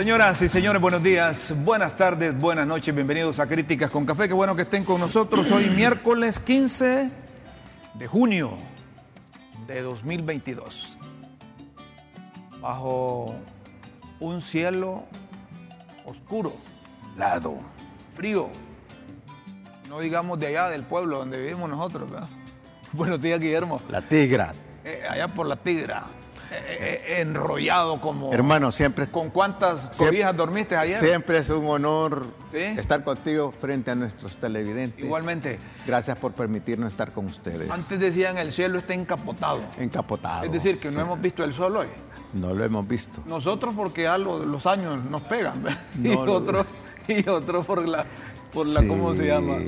Señoras y señores, buenos días, buenas tardes, buenas noches, bienvenidos a Críticas con Café. Qué bueno que estén con nosotros hoy, miércoles 15 de junio de 2022. Bajo un cielo oscuro, lado, frío, no digamos de allá del pueblo donde vivimos nosotros. ¿verdad? Buenos días, Guillermo. La tigra. Eh, allá por la tigra, enrollado como... Hermano, siempre, ¿Con cuántas cobijas dormiste ayer? siempre es un honor ¿Sí? estar contigo frente a nuestros televidentes. Igualmente. Gracias por permitirnos estar con ustedes. Antes decían el cielo está encapotado. Encapotado. Es decir, que no Sí. hemos visto el sol hoy. No lo hemos visto. Nosotros porque lo- los años nos pegan. y No, lo- otros y otros por la por la ¿cómo se Sí. llama?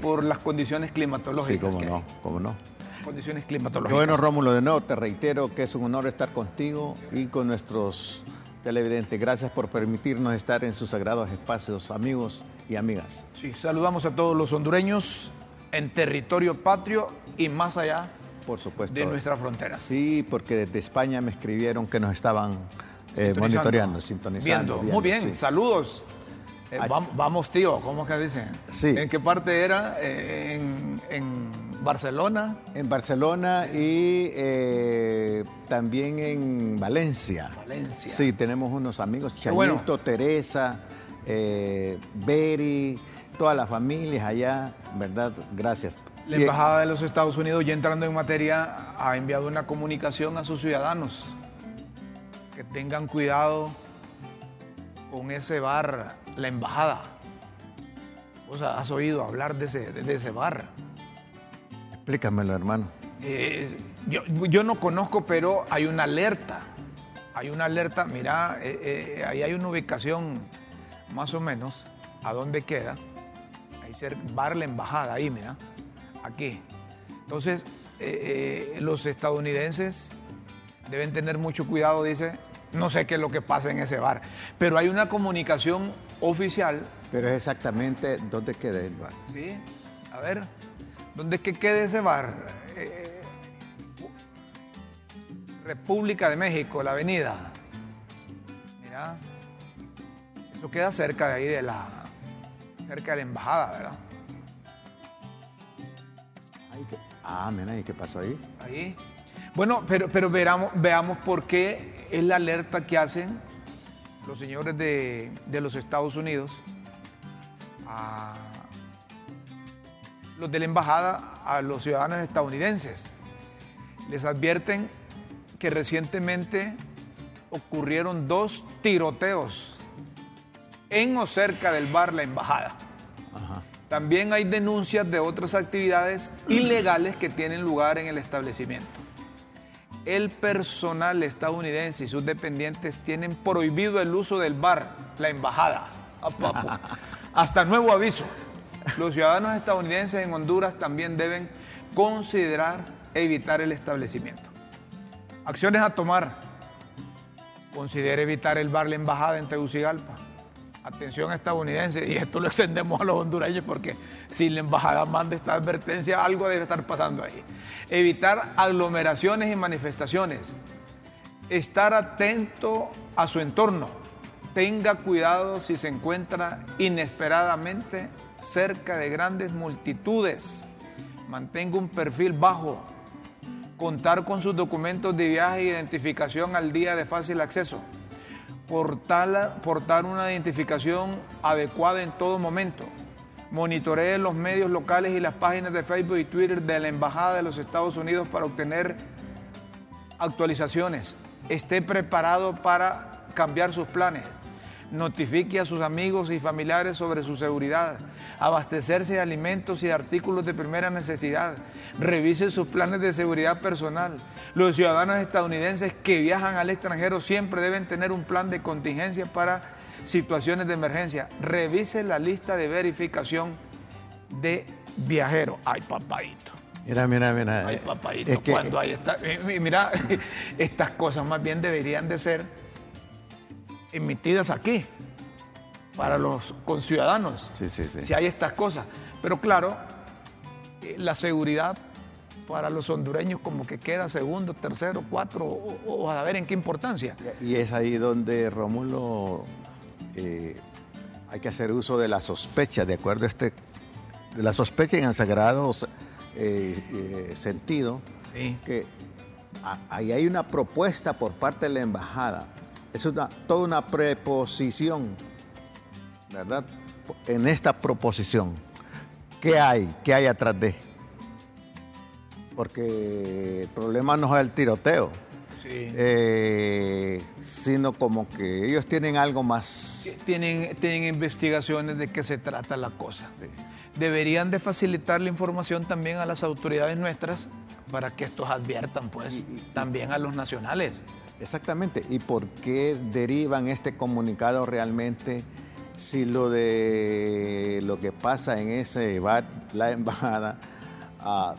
Por las condiciones Sí, climatológicas. cómo que no, hay. cómo no. Condiciones climatológicas. bueno, Rómulo, de nuevo te reitero que es un honor estar contigo y con nuestros televidentes. Gracias por permitirnos estar en sus sagrados espacios, amigos y amigas. Sí, saludamos a todos los hondureños en territorio patrio y más allá Por supuesto. de nuestras fronteras. Sí, porque desde España me escribieron que nos estaban eh, Sintonizando. monitoreando, sintonizando. Viendo. Muy bien, sí. saludos. Eh, Ah, vam- vamos, tío, ¿cómo que dicen? Sí. ¿En qué parte era? Eh, en, en Barcelona. En Barcelona y eh, también en Valencia. Valencia. Sí, tenemos unos amigos, Qué bueno. Teresa, eh, Beri, todas las familias allá, ¿verdad? Gracias. La Embajada de los Estados Unidos, ya entrando en materia, ha enviado una comunicación a sus ciudadanos que tengan cuidado con ese bar, la Embajada. O sea, has oído hablar de ese, de ese bar. Explícamelo, hermano. Eh, yo, yo no conozco, pero hay una alerta. Hay una alerta, mira, eh, eh, ahí hay una ubicación más o menos, ¿a dónde queda? Ahí cerca, bar la embajada, ahí, mira, aquí. Entonces, los estadounidenses deben tener mucho cuidado, dice, no sé qué es lo que pasa en ese bar, pero hay una comunicación oficial Pero es exactamente dónde queda el bar. Sí, a ver, ¿dónde es que queda ese bar? Eh, República de México, la avenida. Mira, eso queda cerca de ahí de la, cerca de la embajada, ¿verdad? Ay, Ah, mira, ¿y qué pasó ahí? Ahí. Bueno, pero, pero veamos, veamos por qué es la alerta que hacen los señores de, de los Estados Unidos a los de la embajada a los ciudadanos estadounidenses. Les advierten que recientemente ocurrieron dos tiroteos en o cerca del bar La Embajada. Ajá. También hay denuncias de otras actividades ilegales que tienen lugar en el establecimiento. El personal estadounidense y sus dependientes tienen prohibido el uso del bar, la embajada. Hasta nuevo aviso. Los ciudadanos estadounidenses en Honduras también deben considerar evitar el establecimiento. Acciones a tomar. Considera evitar el bar La Embajada en Tegucigalpa. Atención estadounidense, y esto lo extendemos a los hondureños porque si la embajada manda esta advertencia, algo debe estar pasando ahí. Evitar aglomeraciones y manifestaciones. Estar atento a su entorno. Tenga cuidado si se encuentra inesperadamente cerca de grandes multitudes. Mantenga un perfil bajo. Contar con sus documentos de viaje e identificación al día de fácil acceso portar, portar una identificación adecuada en todo momento. Monitoree los medios locales y las páginas de Facebook y Twitter de la Embajada de los Estados Unidos para obtener actualizaciones. Esté preparado para cambiar sus planes. Notifique a sus amigos y familiares sobre su seguridad. Abastecerse de alimentos y de artículos de primera necesidad. Revise sus planes de seguridad personal. Los ciudadanos estadounidenses que viajan al extranjero siempre deben tener un plan de contingencia para situaciones de emergencia. Revise la lista de verificación de viajeros. Ay, papadito. Mira, mira, mira. Ay, papadito, es que- cuando hay esta, eh, mi- mira, estas cosas más bien deberían de ser emitidas aquí para los conciudadanos. Sí, sí, sí. Si hay estas cosas. Pero claro, eh, la seguridad para los hondureños como que queda segundo, tercero, cuatro, o, o a ver en qué importancia. Y es ahí donde Rómulo eh, hay que hacer uso de la sospecha, de acuerdo a este, de la sospecha en el sagrado eh, eh, sentido, que ahí hay una propuesta por parte de la embajada. Es una, toda una preposición, ¿verdad? En esta proposición, ¿qué hay? ¿Qué hay atrás de? Porque el problema no es el tiroteo eh, sino como que ellos tienen algo más. Tienen, tienen investigaciones de qué se trata la cosa. Deberían de facilitar la información también a las autoridades nuestras para que estos adviertan, pues, también a los nacionales. Exactamente. ¿Y por qué derivan este comunicado realmente? Si lo de lo que pasa en ese la embajada ah,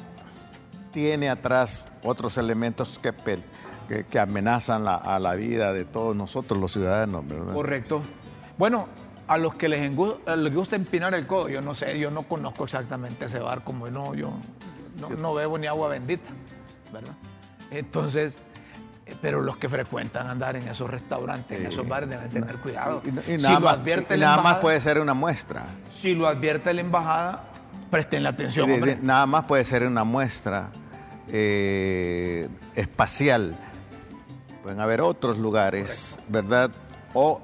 tiene atrás otros elementos que que, amenazan a la vida de todos nosotros, los ciudadanos. ¿verdad? Correcto. Bueno, a los que les, gusta empinar el codo, yo no sé, yo no conozco exactamente ese bar, como no, yo no, bebo ni agua bendita, ¿verdad? Entonces, pero los que frecuentan andar en esos restaurantes, en esos bares, deben tener cuidado. Y, nada, más, advierte nada más puede ser una muestra. Si lo advierte la embajada, presten la atención. Nada más puede ser una muestra eh, espacial pueden haber otros lugares, ¿verdad? O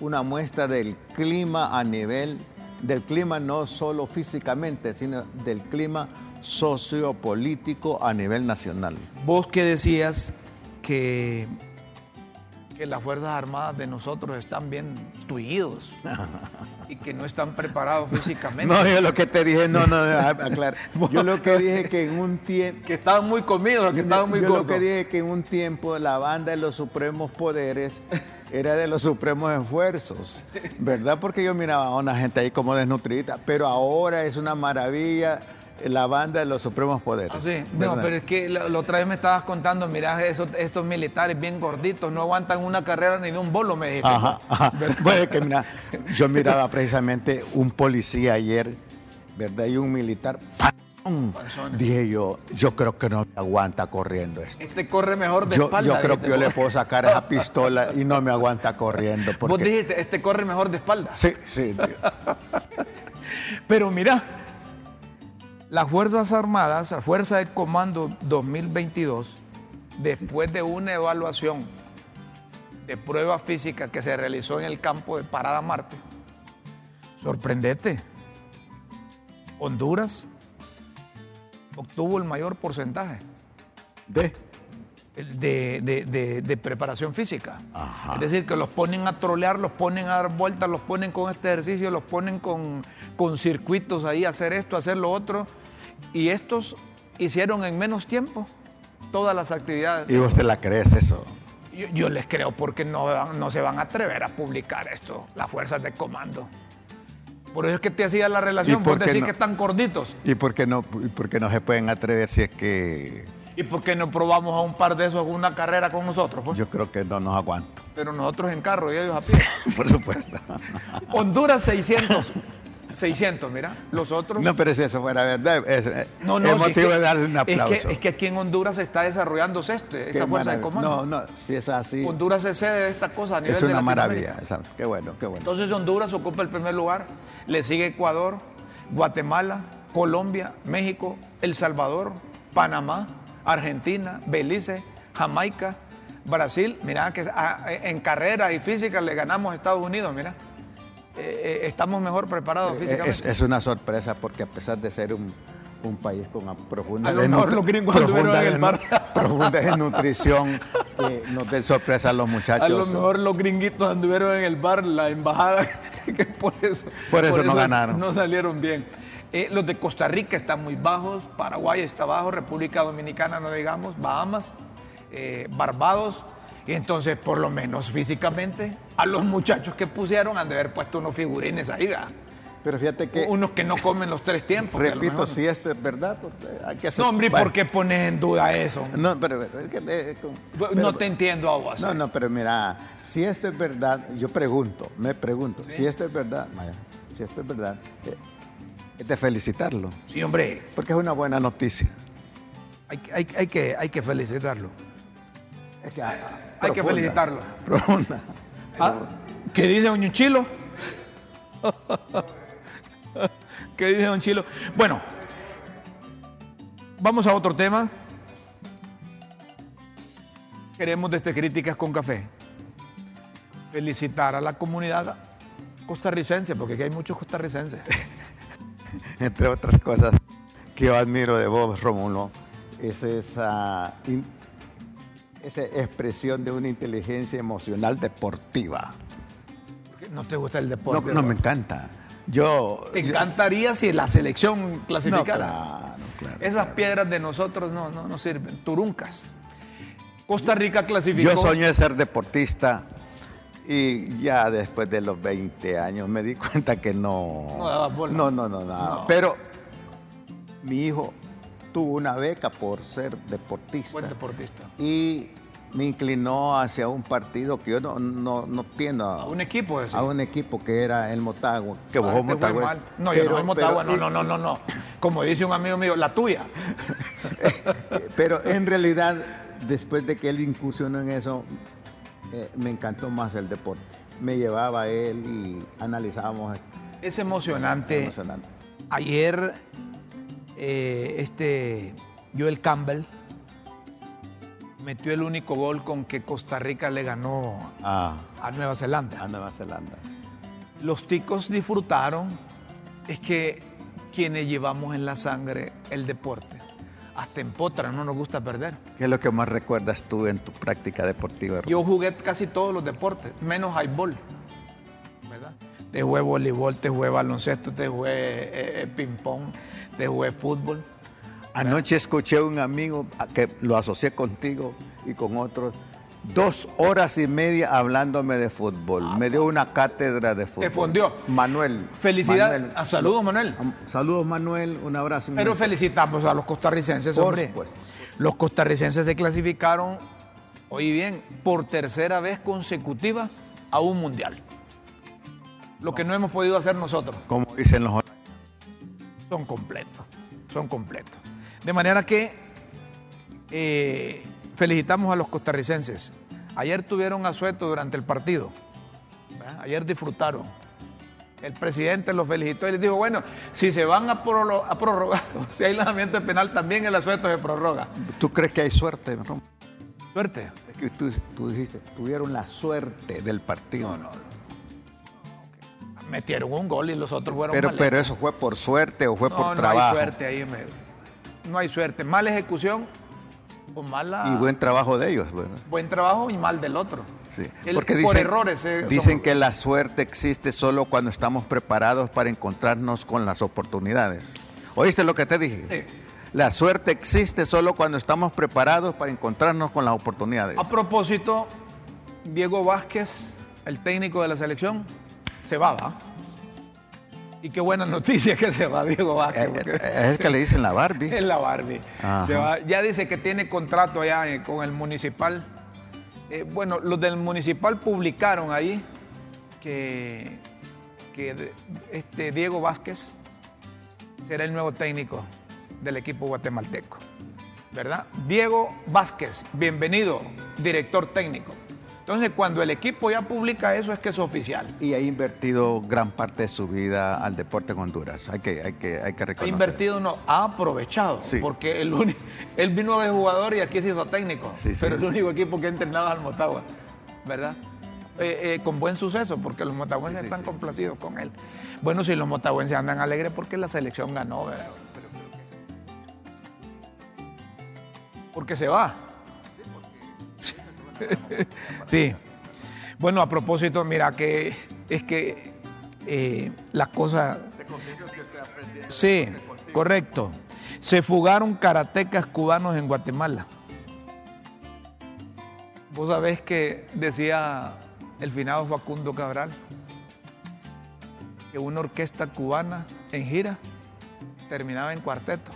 una muestra del clima a nivel, del clima no solo físicamente, sino del clima sociopolítico a nivel nacional. Vos que decías que que las Fuerzas Armadas de nosotros están bien tuidos y que no están preparados físicamente. No, yo lo que te dije, no, no, aclar. Yo lo que dije que en un tiempo... Que estaban muy comidos, que estaban muy Yo lo que dije que en un tiempo la banda de los supremos poderes era de los supremos esfuerzos, ¿verdad? Porque yo miraba a una gente ahí como desnutrida, pero ahora es una maravilla la banda de los supremos poderes. Ah, sí. No, pero es que la, otra vez me estabas contando, mirá, esos, estos militares bien gorditos no aguantan una carrera ni de un bolo, me dijiste. Ajá, Bueno, que mira, yo miraba precisamente un policía ayer, ¿verdad? Y un militar. Dije yo, yo creo que no me aguanta corriendo esto. Este corre mejor de espalda. Yo creo que yo le puedo sacar esa pistola y no me aguanta corriendo. Vos dijiste, este corre mejor de espalda. Sí, sí. Pero mira, las Fuerzas Armadas, la Fuerza de Comando 2022, después de una evaluación de prueba física que se realizó en el campo de Parada Marte, sorprendete, Honduras obtuvo el mayor porcentaje. De, de, preparación física. Es decir, que los ponen a trolear, los ponen a dar vueltas, los ponen con este ejercicio, los ponen con, con circuitos ahí, hacer esto, hacer lo otro y estos hicieron en menos tiempo todas las actividades. ¿Y vos te la crees eso? Yo, les creo porque no, no se van a atrever a publicar esto, las fuerzas de comando. Por eso es que te hacía la relación, por, decir que están gorditos. ¿Y por, qué no, ¿Y por no se pueden atrever si es que...? ¿Y por qué no probamos a un par de esos una carrera con nosotros? Pues? Yo creo que no nos aguanto. Pero nosotros en carro y ellos a pie. por supuesto. Honduras 600. 600, mira. Los otros. No, pero si eso fuera verdad, es, no, no, motivo de darle un aplauso. Es que, aquí en Honduras se está desarrollando este, esta fuerza de comando. No, no, si es así. Honduras se cede de esta cosa a nivel Es una maravilla, qué bueno, qué bueno. Entonces Honduras ocupa el primer lugar, le sigue Ecuador, Guatemala, Colombia, México, El Salvador, Panamá, Argentina, Belice, Jamaica, Brasil. Mira que en carrera y física le ganamos a Estados Unidos, mira. Eh, eh, estamos mejor preparados eh, físicamente. Es, una sorpresa porque a pesar de ser un, país con una profunda, a lo mejor los gringos profunda, en el bar. profunda desnutrición, nos den sorpresa a los muchachos. A lo mejor los gringuitos anduvieron en el bar, la embajada, que por eso, por eso, no ganaron. No salieron bien. Los de Costa Rica están muy bajos, Paraguay está bajo, República Dominicana no digamos, Bahamas, Barbados y entonces, por lo menos físicamente, a los muchachos que pusieron han de haber puesto unos figurines ahí, ¿verdad? Pero fíjate que. Unos que no comen los tres tiempos. Repito, si esto es verdad, pues, hay que hacer. No, hombre, ¿por qué pones en duda eso? No, pero. Eh, no te entiendo a vos. No, eh. no, pero mira, si esto es verdad, yo pregunto, me pregunto, si esto es verdad, si esto es verdad, eh, de felicitarlo. Sí, hombre. Porque es una buena noticia. Hay, hay, hay que, hay que felicitarlo. Es que, hay que felicitarlo. Profunda. ¿Ah? ¿Qué dice Doña Chilo? ¿Qué dice Don Chilo? Bueno, vamos a otro tema. Queremos desde Críticas con Café felicitar a la comunidad costarricense, porque aquí hay muchos costarricenses. Entre otras cosas que yo admiro de vos, Rómulo, es esa, esa expresión de una inteligencia emocional deportiva. ¿No te gusta el deporte? No, no me encanta. Yo, ¿Te encantaría si la selección clasificara? Esas piedras de nosotros no, no, no sirven. Turuncas. Costa Rica clasificó. Yo soñé ser deportista y ya después de los 20 años me di cuenta que no. No daba bola. No, no, no, nada. Pero mi hijo tuvo una beca por ser deportista. Buen deportista. Y me inclinó hacia un partido que yo no, no, no tiendo a, un equipo ese. a un equipo que era el Motagua que ah, Motagua no yo no el Motagua no no no no no como dice un amigo mío la tuya pero en realidad después de que él incursionó en eso eh, me encantó más el deporte me llevaba él y analizábamos es emocionante, emocionante. ayer eh, este Joel Campbell metió el único gol con que Costa Rica le ganó ah. a Nueva Zelanda. A Nueva Zelanda. Los ticos disfrutaron. Es que quienes llevamos en la sangre el deporte. Hasta en potra no nos gusta perder. ¿Qué es lo que más recuerdas tú en tu práctica deportiva? Yo jugué casi todos los deportes, menos highball. ¿verdad? Te jugué voleibol, te jugué baloncesto, te jugué eh, eh, ping-pong, te jugué fútbol. Anoche escuché a un amigo que lo asocié contigo y con otros, dos horas y media hablándome de fútbol. Me dio una cátedra de fútbol. Te fundió. Manuel. Felicidades. Ah, saludos, Manuel. Saludos, Manuel. Un abrazo. Pero felicitamos a los costarricenses, por hombre. Supuesto. Los costarricenses se clasificaron, hoy bien, por tercera vez consecutiva a un mundial. Lo que no hemos podido hacer nosotros. Como dicen los Son completos. Son completos. De manera que eh, felicitamos a los costarricenses. Ayer tuvieron asueto durante el partido. Ayer disfrutaron. El presidente los felicitó y les dijo, bueno, si se van a, prorrogar, si hay lanzamiento penal, también el asueto se prorroga. ¿Tú crees que hay suerte, Rom? ¿Suerte? Es que tú, tú, dijiste, tuvieron la suerte del partido. No, no, no. Metieron un gol y los otros fueron Pero, pero eso fue por suerte o fue por trabajo. No hay suerte ahí, me no hay suerte. Mala ejecución o mala... Y buen trabajo de ellos. Bueno. Buen trabajo y mal del otro. Sí. Porque por errores. Eh, dicen que la suerte existe solo cuando estamos preparados para encontrarnos con las oportunidades. ¿Oíste lo que te dije? Sí. La suerte existe solo cuando estamos preparados para encontrarnos con las oportunidades. A propósito, Diego Vázquez, el técnico de la selección, se va, ¿va? Y qué buena noticia que se va Diego Vázquez. Eh, es el que le dicen la Barbie. Es la Barbie. Se va, ya dice que tiene contrato allá eh, con el municipal. Eh, bueno, los del municipal publicaron ahí que, que este Diego Vázquez será el nuevo técnico del equipo guatemalteco. ¿Verdad? Diego Vázquez, bienvenido, director técnico. Entonces, cuando el equipo ya publica eso, es que es oficial. Y ha invertido gran parte de su vida al deporte en Honduras. Hay que, hay que, hay que reconocer. Ha invertido, no, ha aprovechado. Sí. Porque el él vino de jugador y aquí se hizo técnico. Sí, sí. Pero el único equipo que ha entrenado es al Motagua, ¿verdad? Eh, eh, con buen suceso, porque los motahuenses están complacidos con él. Bueno, si los motahuenses andan alegres porque la selección ganó, ¿verdad? Porque se va. Sí. Bueno, a propósito, mira que es que eh, las cosas. Sí, correcto. Se fugaron karatecas cubanos en Guatemala. Vos sabés que decía el finado Facundo Cabral que una orquesta cubana en gira terminaba en cuarteto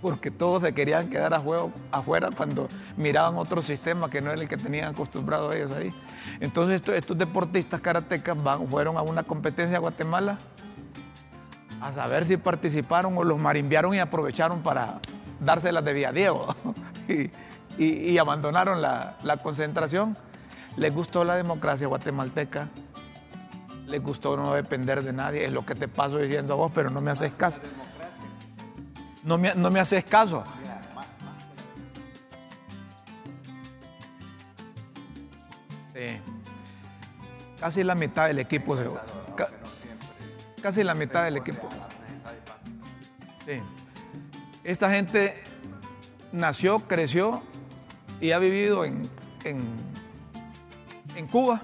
porque todos se querían quedar a juego, afuera cuando miraban otro sistema que no era el que tenían acostumbrado ellos ahí. Entonces estos, deportistas karatecas fueron a una competencia a Guatemala a saber si participaron o los marimbiaron y aprovecharon para dárselas de vía Diego y, y, abandonaron la concentración. les gustó la democracia guatemalteca, les gustó no depender de nadie, es lo que te paso diciendo a vos, pero no me haces caso. No me, no me haces caso. Casi la mitad del equipo se Casi la mitad del equipo. Esta gente nació, creció y ha vivido en, en, Cuba.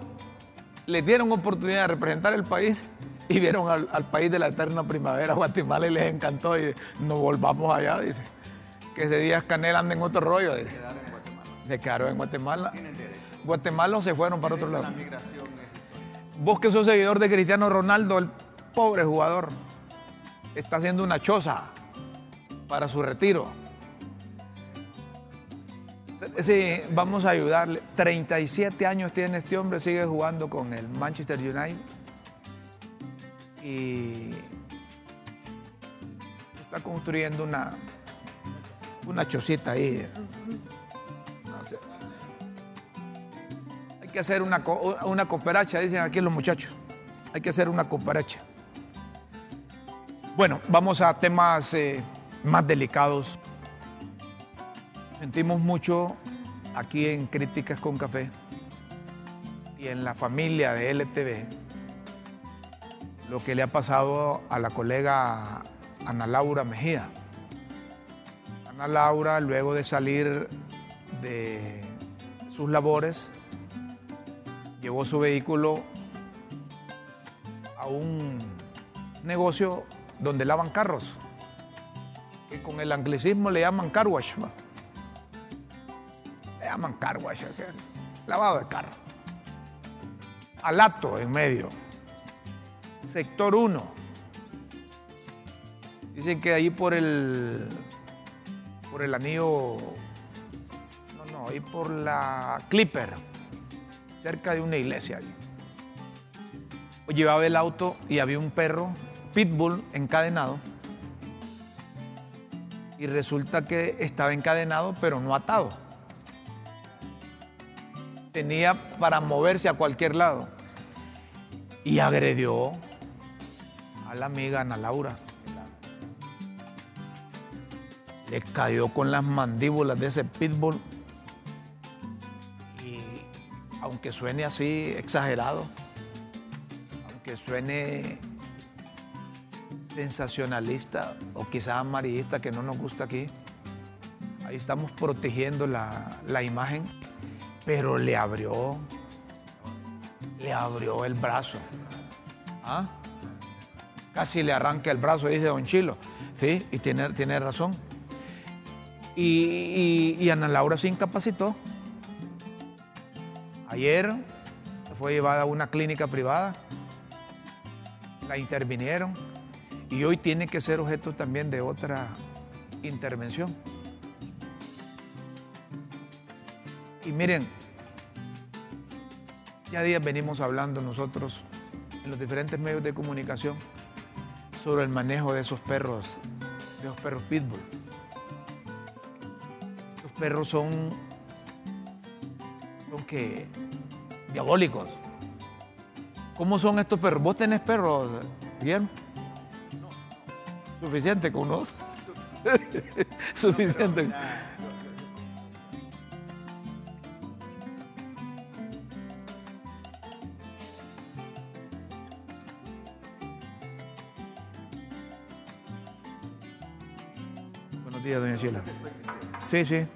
Les dieron oportunidad de representar el país y vieron al, país de la eterna primavera, Guatemala, y les encantó. Y nos volvamos allá, dice. Que ese día Canel anda en otro rollo. Dice. Se quedaron en Guatemala. Guatemala se fueron para otro lado. Vos que sos seguidor de Cristiano Ronaldo, el pobre jugador, está haciendo una choza para su retiro. Sí, vamos a ayudarle. 37 años tiene este hombre, sigue jugando con el Manchester United. Y está construyendo una, una chocita ahí. Hay que hacer una, una cooperacha, dicen aquí los muchachos. Hay que hacer una cooperacha. Bueno, vamos a temas eh, más delicados. Sentimos mucho aquí en Críticas con Café y en la familia de LTV lo que le ha pasado a la colega Ana Laura Mejía. Ana Laura, luego de salir de sus labores, llevó su vehículo a un negocio donde lavan carros, que con el anglicismo le llaman car wash. Le llaman car wash, lavado de carro. Alato en medio. Sector 1. Dicen que ahí por el por el anillo no, no, ahí por la Clipper, cerca de una iglesia allí. Llevaba el auto y había un perro pitbull encadenado y resulta que estaba encadenado pero no atado. Tenía para moverse a cualquier lado y agredió la amiga Ana Laura. Le cayó con las mandíbulas de ese pitbull y aunque suene así exagerado, aunque suene sensacionalista o quizás amarillista que no nos gusta aquí. Ahí estamos protegiendo la, imagen, pero le abrió, le abrió el brazo. ¿Ah? Casi le arranca el brazo, dice Don Chilo. Sí, y tiene, tiene razón. Y, y Ana Laura se incapacitó. Ayer fue llevada a una clínica privada, la intervinieron y hoy tiene que ser objeto también de otra intervención. Y miren, ya días venimos hablando nosotros en los diferentes medios de comunicación sobre el manejo de esos perros, de esos perros pitbull. Estos perros son, son que diabólicos. ¿Cómo son estos perros? ¿Vos tenés perros, Guillermo? Suficiente con unos. Suficiente. Sí, sí.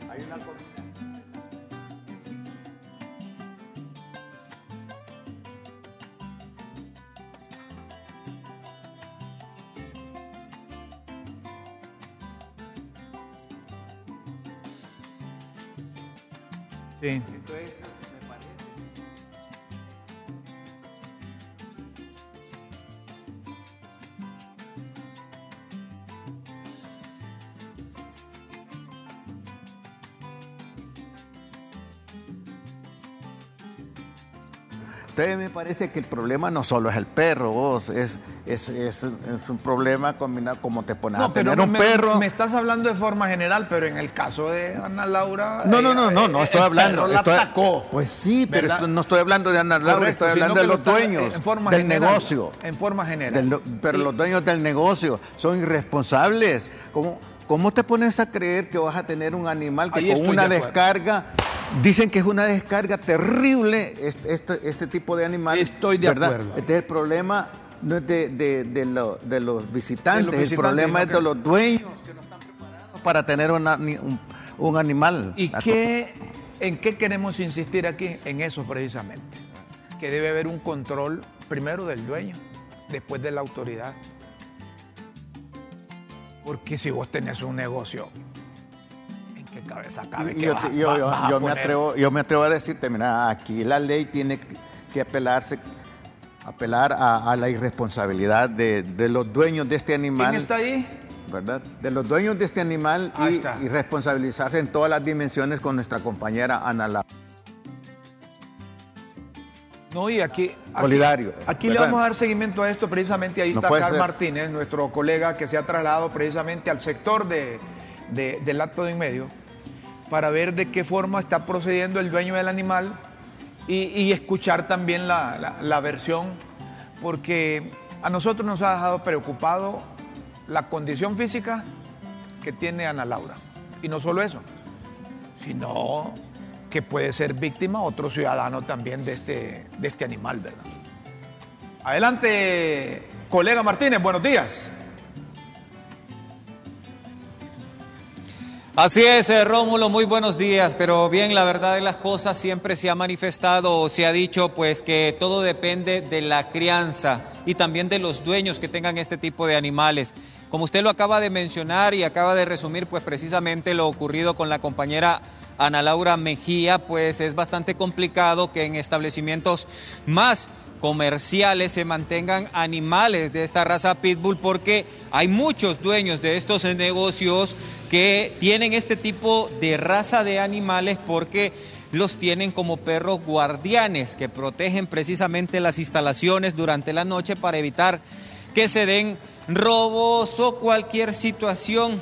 Usted me parece que el problema no solo es el perro, vos, es, es, es, un problema combinado como te pones a tener un me, perro. Me estás hablando de forma general, pero en el caso de Ana Laura. No, no, no, no, no estoy hablando. la atacó. Pues sí, pero no estoy hablando de Ana Laura, estoy hablando de los dueños del negocio. En forma general. pero los dueños del negocio son irresponsables. ¿Cómo, ¿Cómo te pones a creer que vas a tener un animal que con una descarga Dicen que es una descarga terrible este, este, este tipo de animal. Estoy de acuerdo. Este es el problema no es de, de, los visitantes, el problema es de los dueños que no están preparados para tener un, animal. ¿Y qué, en qué queremos insistir aquí? En eso precisamente. Que debe haber un control primero del dueño, después de la autoridad. Porque si vos tenés un negocio cabeza yo, me atrevo, yo me atrevo a decirte, mira, aquí la ley tiene que apelarse apelar a, la irresponsabilidad de, los dueños de este animal. ¿Quién está ahí? ¿Verdad? De los dueños de este animal y, responsabilizarse en todas las dimensiones con nuestra compañera Ana La. No, y aquí. Solidario. Aquí, le vamos a dar seguimiento a esto, precisamente ahí está Carl Martínez, nuestro colega que se ha trasladado precisamente al sector de, del acto de en medio para ver de qué forma está procediendo el dueño del animal y, escuchar también la, versión, porque a nosotros nos ha dejado preocupado la condición física que tiene Ana Laura. Y no solo eso, sino que puede ser víctima otro ciudadano también de este, de este animal, ¿verdad? Adelante, colega Martínez, buenos días. Así es, eh, Rómulo, muy buenos días, pero bien, la verdad de las cosas siempre se ha manifestado o se ha dicho pues que todo depende de la crianza y también de los dueños que tengan este tipo de animales. Como usted lo acaba de mencionar y acaba de resumir pues precisamente lo ocurrido con la compañera Ana Laura Mejía, pues es bastante complicado que en establecimientos más comerciales se mantengan animales de esta raza pitbull porque hay muchos dueños de estos negocios que tienen este tipo de raza de animales porque los tienen como perros guardianes que protegen precisamente las instalaciones durante la noche para evitar que se den robos o cualquier situación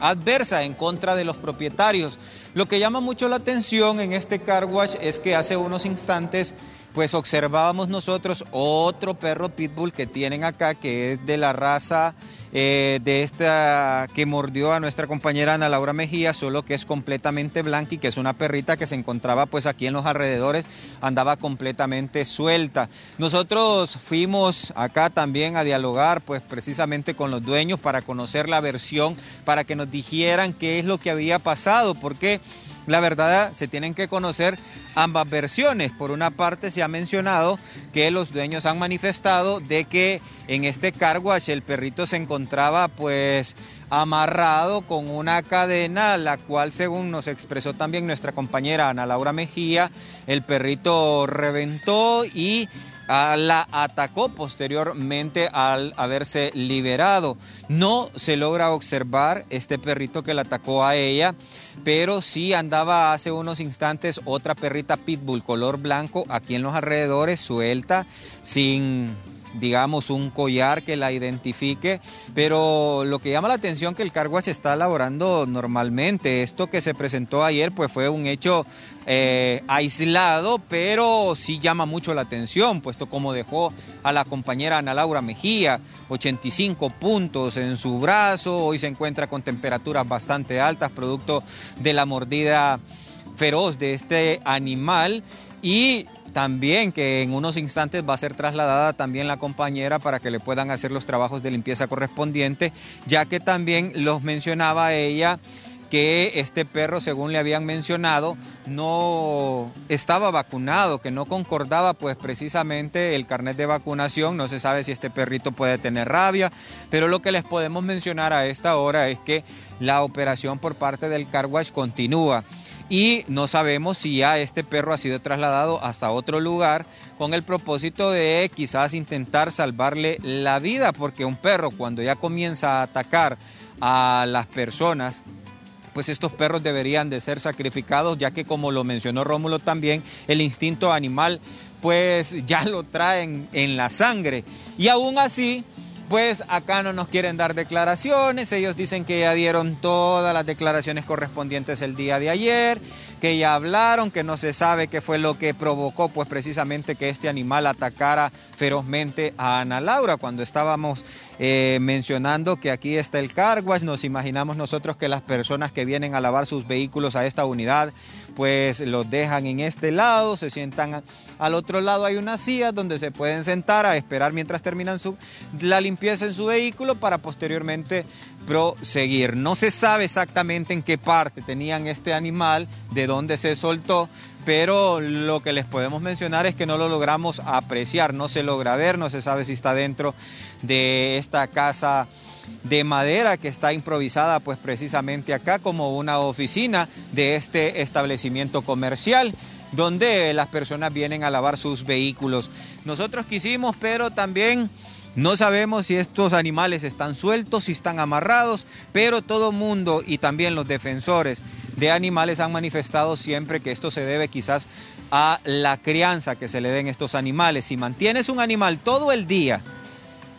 adversa en contra de los propietarios. Lo que llama mucho la atención en este car wash es que hace unos instantes pues observábamos nosotros otro perro pitbull que tienen acá, que es de la raza eh, de esta que mordió a nuestra compañera Ana Laura Mejía, solo que es completamente blanca y que es una perrita que se encontraba pues aquí en los alrededores, andaba completamente suelta. Nosotros fuimos acá también a dialogar pues precisamente con los dueños para conocer la versión, para que nos dijeran qué es lo que había pasado, porque la verdad, se tienen que conocer ambas versiones. Por una parte, se ha mencionado que los dueños han manifestado de que en este car el perrito se encontraba pues amarrado con una cadena, la cual según nos expresó también nuestra compañera Ana Laura Mejía, el perrito reventó y la atacó posteriormente al haberse liberado. No se logra observar este perrito que la atacó a ella, pero sí andaba hace unos instantes otra perrita pitbull color blanco aquí en los alrededores, suelta, sin digamos, un collar que la identifique, pero lo que llama la atención que el carwash está elaborando normalmente. Esto que se presentó ayer, pues fue un hecho eh, aislado, pero sí llama mucho la atención, puesto como dejó a la compañera Ana Laura Mejía, 85 puntos en su brazo, hoy se encuentra con temperaturas bastante altas, producto de la mordida feroz de este animal. Y también que en unos instantes va a ser trasladada también la compañera para que le puedan hacer los trabajos de limpieza correspondientes, ya que también los mencionaba ella que este perro, según le habían mencionado, no estaba vacunado, que no concordaba pues precisamente el carnet de vacunación, no se sabe si este perrito puede tener rabia, pero lo que les podemos mencionar a esta hora es que la operación por parte del Carwash continúa. Y no sabemos si ya este perro ha sido trasladado hasta otro lugar con el propósito de quizás intentar salvarle la vida, porque un perro cuando ya comienza a atacar a las personas, pues estos perros deberían de ser sacrificados, ya que como lo mencionó Rómulo también, el instinto animal pues ya lo traen en la sangre. Y aún así, pues acá no nos quieren dar declaraciones, ellos dicen que ya dieron todas las declaraciones correspondientes el día de ayer, que ya hablaron, que no se sabe qué fue lo que provocó pues precisamente que este animal atacara ferozmente a Ana Laura. Cuando estábamos eh, mencionando que aquí está el carwash, nos imaginamos nosotros que las personas que vienen a lavar sus vehículos a esta unidad pues los dejan en este lado, se sientan al otro lado hay una silla donde se pueden sentar a esperar mientras terminan su, la limpieza en su vehículo para posteriormente proseguir. No se sabe exactamente en qué parte tenían este animal, de dónde se soltó, pero lo que les podemos mencionar es que no lo logramos apreciar, no se logra ver, no se sabe si está dentro de esta casa de madera que está improvisada pues precisamente acá como una oficina de este establecimiento comercial donde las personas vienen a lavar sus vehículos. Nosotros quisimos, pero también no sabemos si estos animales están sueltos, si están amarrados, pero todo mundo y también los defensores de animales han manifestado siempre que esto se debe quizás a la crianza que se le den estos animales. Si mantienes un animal todo el día,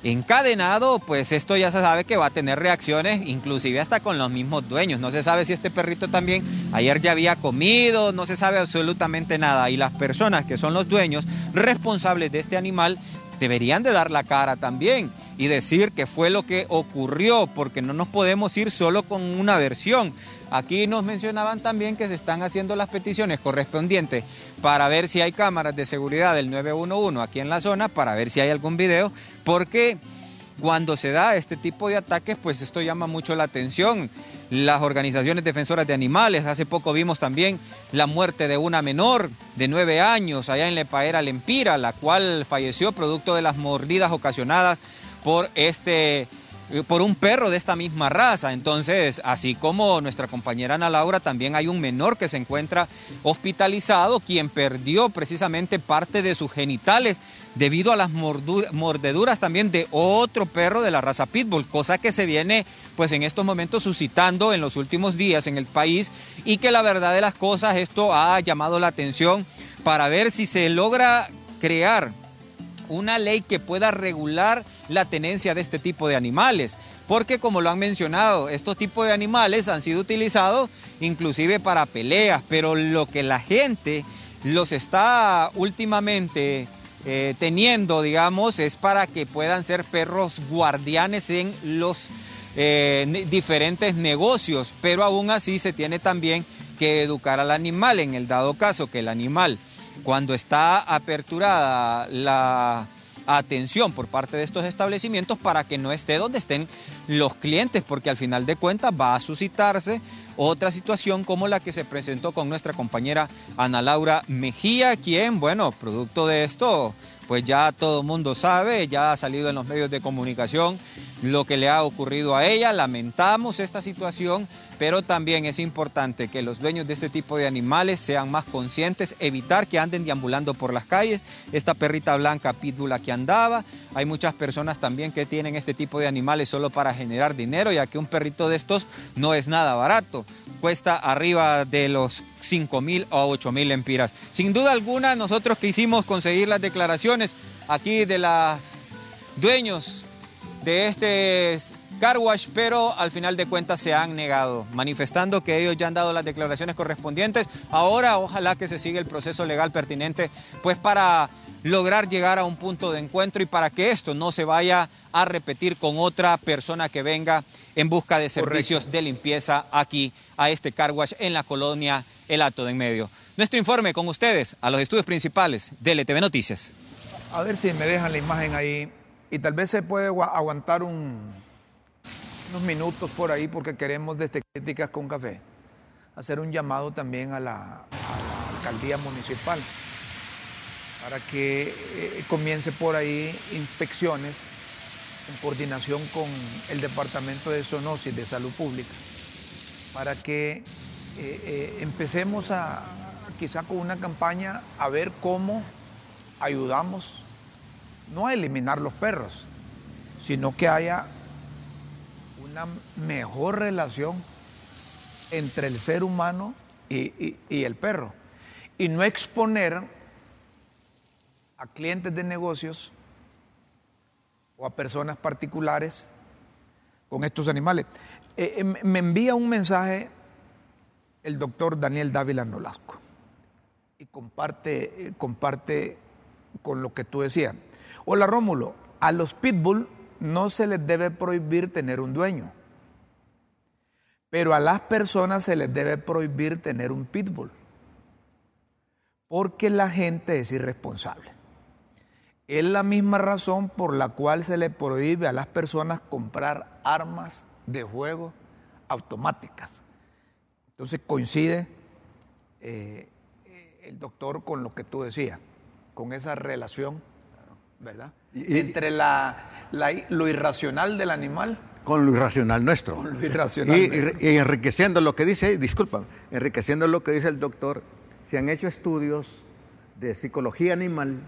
encadenado, pues esto ya se sabe que va a tener reacciones, inclusive hasta con los mismos dueños. No se sabe si este perrito también ayer ya había comido, no se sabe absolutamente nada. Y las personas que son los dueños responsables de este animal deberían de dar la cara también y decir qué fue lo que ocurrió, porque no nos podemos ir solo con una versión. Aquí nos mencionaban también que se están haciendo las peticiones correspondientes para ver si hay cámaras de seguridad del 911 aquí en la zona, para ver si hay algún video, porque cuando se da este tipo de ataques, pues esto llama mucho la atención. Las organizaciones defensoras de animales, hace poco vimos también la muerte de una menor de nueve años allá en Lepaera, Lempira, la cual falleció producto de las mordidas ocasionadas por este por un perro de esta misma raza. Entonces, así como nuestra compañera Ana Laura, también hay un menor que se encuentra hospitalizado, quien perdió precisamente parte de sus genitales debido a las mordeduras también de otro perro de la raza Pitbull, cosa que se viene pues en estos momentos suscitando en los últimos días en el país y que la verdad de las cosas esto ha llamado la atención para ver si se logra crear una ley que pueda regular la tenencia de este tipo de animales, porque como lo han mencionado, estos tipos de animales han sido utilizados inclusive para peleas, pero lo que la gente los está últimamente eh, teniendo, digamos, es para que puedan ser perros guardianes en los eh, diferentes negocios, pero aún así se tiene también que educar al animal en el dado caso que el animal, cuando está aperturada la atención por parte de estos establecimientos para que no esté donde estén los clientes, porque al final de cuentas va a suscitarse otra situación como la que se presentó con nuestra compañera Ana Laura Mejía, quien, bueno, producto de esto, pues ya todo el mundo sabe, ya ha salido en los medios de comunicación lo que le ha ocurrido a ella. Lamentamos esta situación, pero también es importante que los dueños de este tipo de animales sean más conscientes, evitar que anden deambulando por las calles. Esta perrita blanca pitbull que andaba, hay muchas personas también que tienen este tipo de animales solo para generar dinero, ya que un perrito de estos no es nada barato, cuesta arriba de los 5 mil o 8 mil empiras. Sin duda alguna, nosotros quisimos conseguir las declaraciones aquí de los dueños de este car wash, pero al final de cuentas se han negado, manifestando que ellos ya han dado las declaraciones correspondientes. Ahora ojalá que se siga el proceso legal pertinente, pues para lograr llegar a un punto de encuentro y para que esto no se vaya a repetir con otra persona que venga en busca de servicios de limpieza aquí a este car wash en la colonia El Alto de en Medio. Nuestro informe con ustedes a los estudios principales de LTV Noticias. A ver si me dejan la imagen ahí y tal vez se puede aguantar unos minutos por ahí porque queremos desde Críticas con Café hacer un llamado también a la, alcaldía municipal para que eh, comience por ahí inspecciones en coordinación con el Departamento de Zoonosis de Salud Pública para que eh, eh, empecemos a quizá con una campaña a ver cómo ayudamos no a eliminar los perros, sino que haya una mejor relación entre el ser humano y, el perro. Y no exponer a clientes de negocios o a personas particulares con estos animales. Eh, eh, me envía un mensaje el doctor Daniel Dávila Nolasco y comparte, eh, comparte con lo que tú decías. Hola Rómulo, a los pitbull no se les debe prohibir tener un dueño, pero a las personas se les debe prohibir tener un pitbull, porque la gente es irresponsable. Es la misma razón por la cual se le prohíbe a las personas comprar armas de juego automáticas. Entonces coincide eh, el doctor con lo que tú decías, con esa relación, ¿verdad? Entre la, lo irracional del animal. Con lo irracional nuestro. Con lo irracional. Y, y enriqueciendo lo que dice, disculpa, enriqueciendo lo que dice el doctor, se han hecho estudios de psicología animal,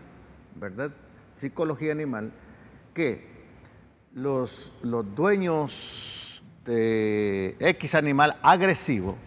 ¿verdad? Psicología animal, que los, los dueños de X animal agresivo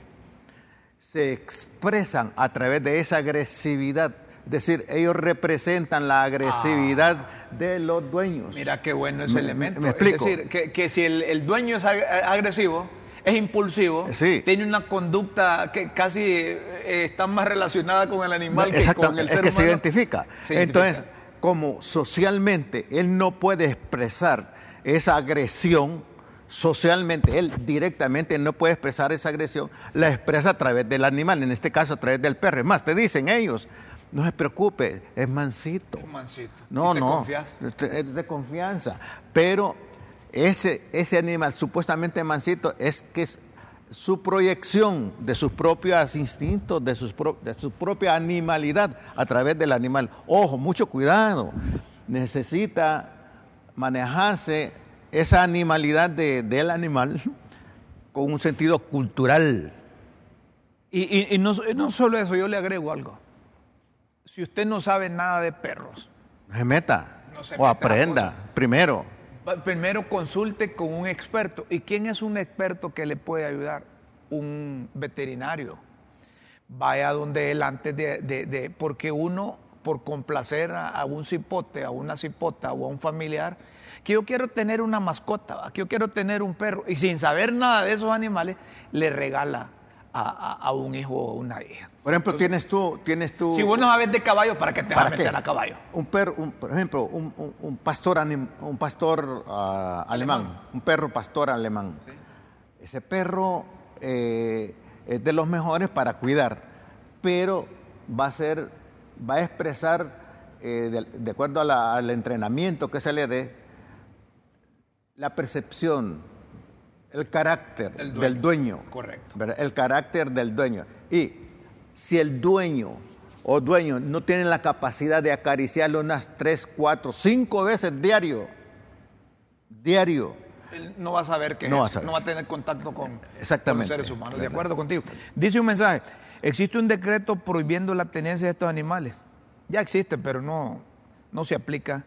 se expresan a través de esa agresividad. Es decir, ellos representan la agresividad ah. de los dueños. Mira qué bueno ese elemento. Es decir, que, si el, dueño es agresivo, es impulsivo, tiene una conducta que casi eh, está más relacionada con el animal que con el ser es que Se identifica. Entonces, como socialmente él no puede expresar esa agresión, socialmente él directamente no puede expresar esa agresión, la expresa a través del animal, en este caso a través del perro. Es más, te dicen ellos, no se preocupe, es mansito. Es mansito. No, no, es de confianza. Pero ese, ese animal supuestamente mansito es que es su proyección de sus propios instintos, de, sus de su propia animalidad a través del animal. Ojo, mucho cuidado. Necesita manejarse esa animalidad del animal con un sentido cultural. Y, no, no, solo eso, yo le agrego algo. Si usted no sabe nada de perros, se meta o aprenda primero primero consulte con un experto. ¿Y quién es un experto que le puede ayudar? Un veterinario. Vaya donde él antes de, porque uno, por complacer a, un cipote, a una cipota o a un familiar, que yo quiero tener una mascota, que yo quiero tener un perro, y sin saber nada de esos animales, le regala a, un hijo o una hija. Por ejemplo, tienes tú, tienes tú. Si vos no sabes de caballo, ¿para qué te vas a meter a caballo? Un perro, por ejemplo, un, pastor, un pastor ah, alemán, un perro pastor alemán. Ese perro eh, es de los mejores para cuidar, pero va a ser, va a expresar, eh, de, acuerdo al entrenamiento que se le dé, la percepción el carácter del dueño. Correcto. El carácter del dueño. Y si el dueño o dueño no tiene la capacidad de acariciarlo unas tres, cuatro, cinco veces diario, diario. Él no va a saber que no, va, a no va a tener contacto con, los seres humanos. De acuerdo contigo. Dice un mensaje, existe un decreto prohibiendo la tenencia de estos animales. Ya existe, pero no, no se aplica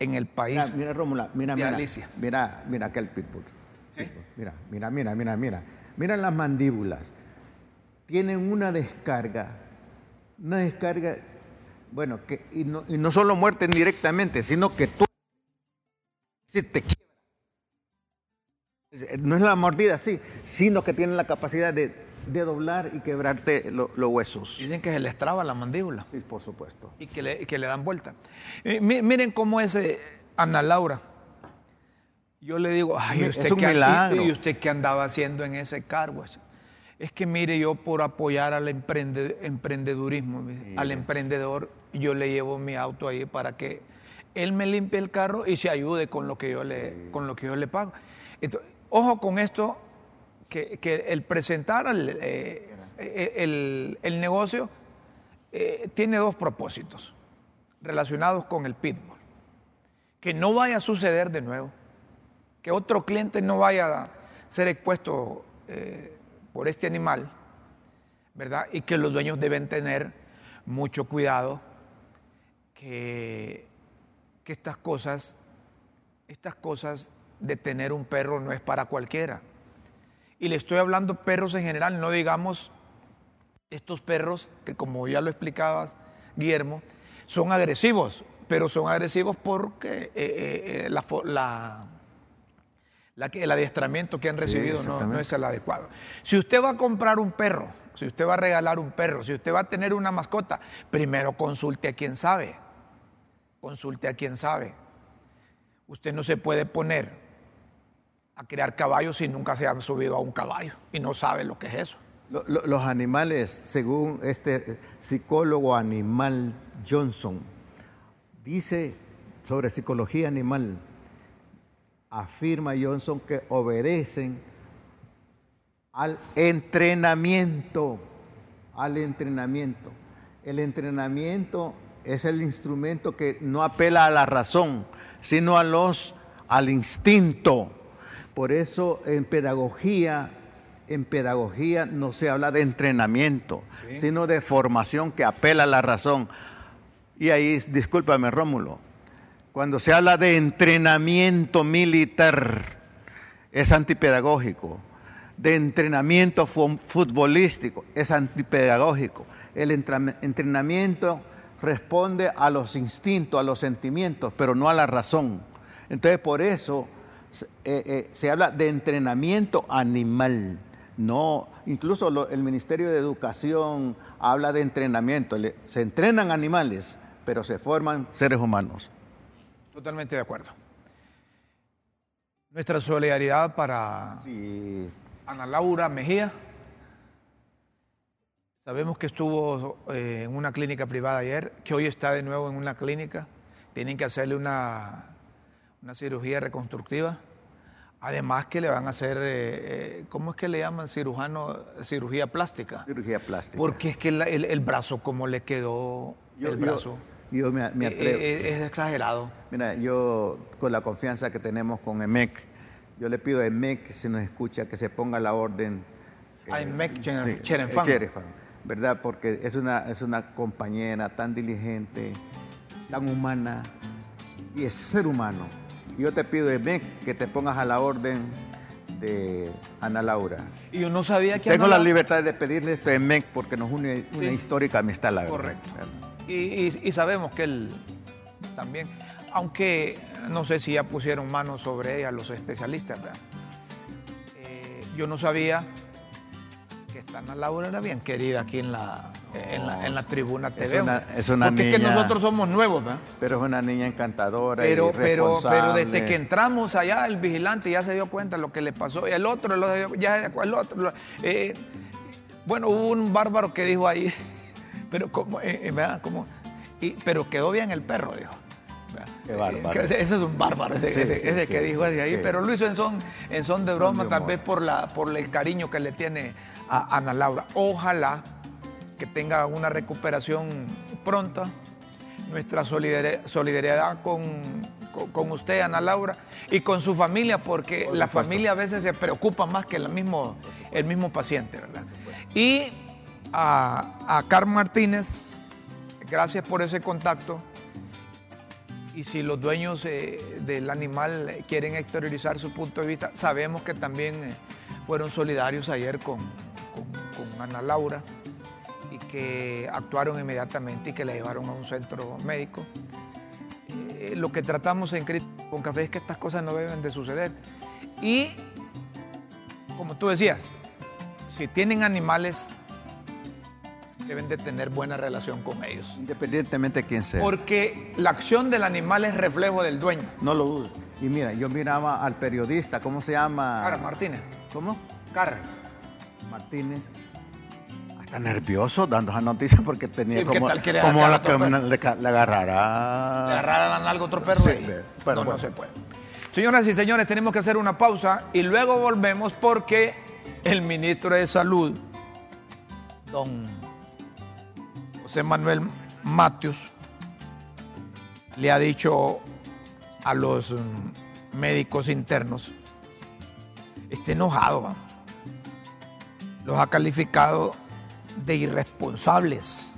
en el país. Mira, mira mira, mira, mira, mira aquel pitbull. Mira, mira, mira, mira, mira. Mira las mandíbulas. Tienen una descarga. Una descarga, bueno, que, y, no, y no solo muerten directamente, sino que tú te quiebra. No es la mordida así, sino que tienen la capacidad de, doblar y quebrarte los huesos. Dicen que se les traba la mandíbula. Sí, por supuesto. Y que le, que le dan vuelta. Eh, miren cómo es eh, Ana Laura yo le digo, ay, ¿usted, qué, ¿y usted qué andaba haciendo en ese cargo? Es que mire, yo por apoyar al emprendedurismo, al emprendedor, yo le llevo mi auto ahí para que él me limpie el carro y se ayude con lo que yo le, con lo que yo le pago. ojo con esto, que, el presentar eh, el, el, negocio eh, tiene dos propósitos relacionados con el pitbull. Que no vaya a suceder de nuevo que otro cliente no vaya a ser expuesto eh, por este animal, ¿verdad? Y que los dueños deben tener mucho cuidado que, que estas cosas, estas cosas de tener un perro no es para cualquiera. Y le estoy hablando perros en general, no digamos estos perros que como ya lo explicabas, Guillermo, son agresivos, pero son agresivos porque eh, la, la, la, el adiestramiento que han recibido no, no es el adecuado. Si usted va a comprar un perro, si usted va a regalar un perro, si usted va a tener una mascota, primero consulte a quien sabe. Consulte a quien sabe. Usted no se puede poner a criar caballos si nunca se ha subido a un caballo y no sabe lo que es eso. Los animales, según este psicólogo animal Johnson, dice sobre psicología animal, afirma Johnson que obedecen al entrenamiento, al entrenamiento. El entrenamiento es el instrumento que no apela a la razón, sino a los, al instinto. Por eso en pedagogía, en pedagogía no se habla de entrenamiento, sino de formación que apela a la razón. Y ahí, discúlpame Rómulo, cuando se habla de entrenamiento militar, es antipedagógico. De entrenamiento futbolístico, es antipedagógico. El entrenamiento responde a los instintos, a los sentimientos, pero no a la razón. Entonces, por eso eh, eh, se habla de entrenamiento animal. No, incluso el Ministerio de Educación habla de entrenamiento. se entrenan animales, pero se forman seres humanos. Totalmente de acuerdo. Nuestra solidaridad para Ana Laura Mejía Sabemos que estuvo eh, en una clínica privada ayer, que hoy está de nuevo en una clínica. Tienen que hacerle una, una cirugía reconstructiva. Además que le van a hacer, eh, eh, ¿cómo es que le llaman cirujano? Cirugía plástica. Cirugía plástica. Porque es que el, brazo, como le quedó el brazo. Yo, me, atrevo. Es, exagerado. Mira, yo con la confianza que tenemos con EMEC, yo le pido a EMEC, que se nos escucha, que se ponga la orden. a EMEC ¿verdad? Porque es una, es una compañera tan diligente, tan humana y es ser humano. Yo te pido, MEC, que te pongas a la orden de Ana Laura. Y yo no sabía que... Tengo la libertad de pedirle esto a MEC porque nos une una histórica amistad, la verdad. Y, sabemos que él también, aunque no sé si ya pusieron manos sobre ella los especialistas, eh, yo no sabía Ana Laura era bien querida aquí en la, en la, tribuna TV. Es una, es una porque es que nosotros somos nuevos, ¿verdad? Pero es una niña encantadora. Pero, y pero, pero desde que entramos allá, el vigilante ya se dio cuenta de lo que le pasó. Y el otro, ya el otro. Eh, bueno, hubo un bárbaro que dijo ahí, pero como, eh, eh, ¿verdad? Como, y, pero quedó bien el perro, dijo. Qué bárbaro. Ese, es un bárbaro, ese, que dijo así ahí, pero lo hizo en son, en son de broma, tal vez por, la, por el cariño que le tiene a Ana Laura. Ojalá que tenga una recuperación pronta. Nuestra solidaridad con, con, usted, Ana Laura, y con su familia, porque la familia a veces se preocupa más que el mismo, el mismo paciente, ¿verdad? Y a, a Carl Martínez, gracias por ese contacto. Y si los dueños eh, del animal quieren exteriorizar su punto de vista, sabemos que también eh, fueron solidarios ayer con, Ana Laura y que actuaron inmediatamente y que la llevaron a un centro médico. Eh, lo que tratamos en con Café es que estas cosas no deben de suceder. Y, como tú decías, si tienen animales, deben de tener buena relación con ellos. Independientemente de quién sea. Porque la acción del animal es reflejo del dueño. No lo dudo. Y mira, yo miraba al periodista, ¿cómo se llama? Carlos Martínez. ¿Cómo? Carlos. Martínez está nervioso dando esa noticia porque tenía como, como la que le, le, agarrará. Le agarrará la nalga otro perro. Sí, pero no, no se puede. Señoras y señores, tenemos que hacer una pausa y luego volvemos porque el ministro de Salud, don José Manuel Matius, le ha dicho a los mm, médicos internos, está enojado los ha calificado de irresponsables.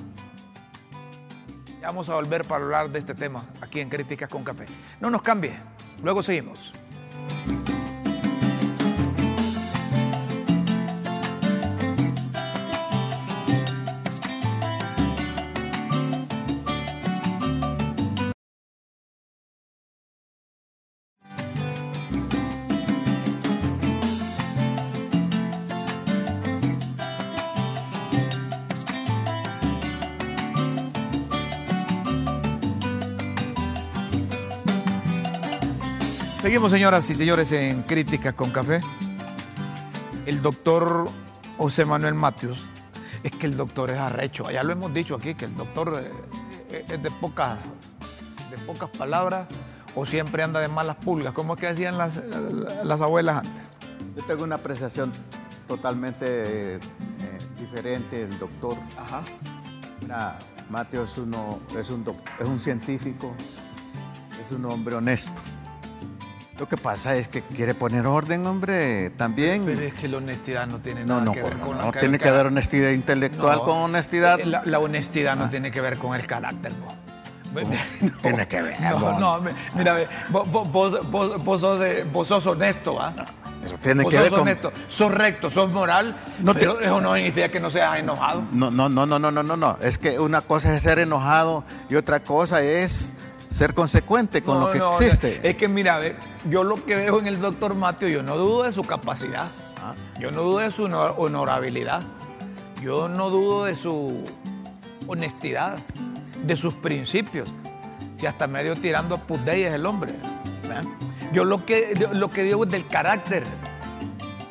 Ya vamos a volver para hablar de este tema aquí en Críticas con Café. No nos cambie, luego seguimos. Seguimos, señoras y señores, en Críticas con Café. El doctor José Manuel Matius, es que el doctor es arrecho. Ya lo hemos dicho aquí, que el doctor eh, es de pocas, de pocas palabras o siempre anda de malas pulgas, como es que decían las, las abuelas antes. Yo tengo una apreciación totalmente eh, diferente del doctor. Ajá. Mateo es, uno, es, un, es un científico, es un hombre honesto. Lo que pasa es que quiere poner orden, hombre, también. Pero es que la honestidad no tiene nada que ver con no, no tiene que haber honestidad intelectual con honestidad. La, honestidad no ah. tiene que ver con el carácter, vos. tiene que ver. No, no, mira, vos, vos, vos, sos, vos sos honesto, ¿ah? Eso tiene que ver sos honesto, sos recto, sos moral, no pero eso no significa que no seas enojado. No, no, no, no, no, no, no, no. Es que una cosa es ser enojado y otra cosa es ser consecuente con lo que existe. Es que mira, yo lo que veo en el doctor Mateo, yo no dudo de su capacidad, ah. yo no dudo de su honorabilidad, yo no dudo de su honestidad, de sus principios. Si hasta medio tirando pudey es el hombre. Yo lo que, lo que digo es del carácter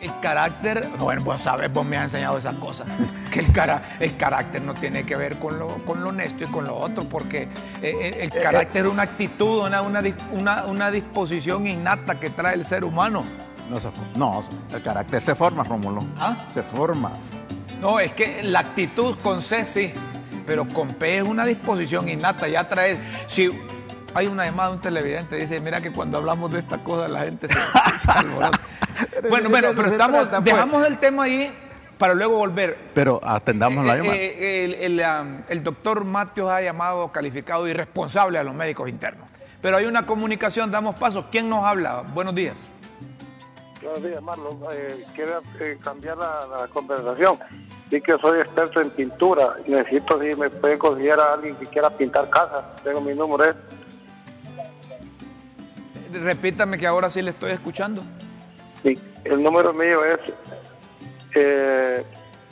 el carácter, bueno, vos sabes, vos me has enseñado esas cosas, que el, cara, el carácter no tiene que ver con lo, con lo honesto y con lo otro, porque eh, eh, el, eh, carácter es una actitud, una, una, una, disposición innata que trae el ser humano. No, no, el carácter se forma, Rómulo. ¿Ah? Se forma. No, es que la actitud con C sí, pero con P es una disposición innata, ya trae... Si, hay una llamada de un televidente, dice, mira que cuando hablamos de esta cosa la gente se, se bueno, bueno, pero estamos, pues. dejamos el tema ahí para luego volver. Pero atendamos la eh, llamada. Eh, el, doctor Matios ha llamado calificado irresponsable a los médicos internos. Pero hay una comunicación, damos paso. ¿Quién nos habla? Buenos días. Buenos días, Marlon. Eh, quiero cambiar la, conversación. Sí que soy experto en pintura. Necesito si me puede conseguir a alguien que quiera pintar casa. Tengo mi número. Repítame que ahora sí le estoy escuchando. Sí, el número mío es eh,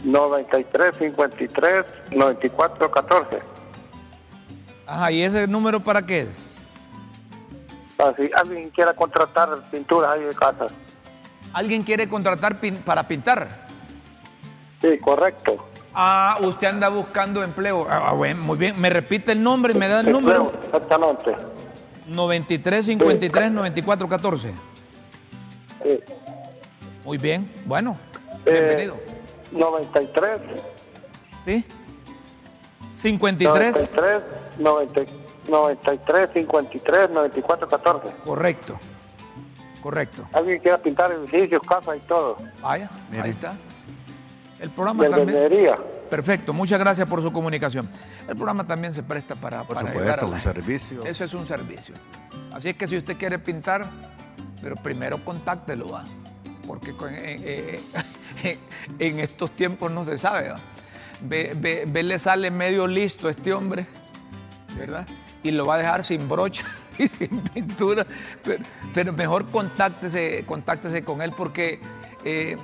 93 53 94 14. Ajá, ¿y ese número para qué? Para si alguien quiera contratar pinturas ahí de casa. ¿Alguien quiere contratar para pintar? Sí, correcto. Ah, usted anda buscando empleo. Ah, bueno, muy bien. ¿Me repite el nombre y me da el número? Exactamente. 93 53 94 14. Sí. Muy bien, bueno, eh, bienvenido. 93. ¿Sí? 53. 93, 93, 53, 94, 14. Correcto, correcto. Alguien quiera pintar edificios, casas y todo. Vaya, ahí está. El programa también. Perfecto, muchas gracias por su comunicación. El programa también se presta para, por supuesto, un servicio. Eso es un servicio. Así es que si usted quiere pintar, pero primero contáctelo. ¿va? porque eh, eh, en, estos tiempos no se sabe. Ve, ve, le sale medio listo a este hombre, ¿verdad? Y lo va a dejar sin brocha y sin pintura. Pero, mejor contáctese, contáctese con él porque eh,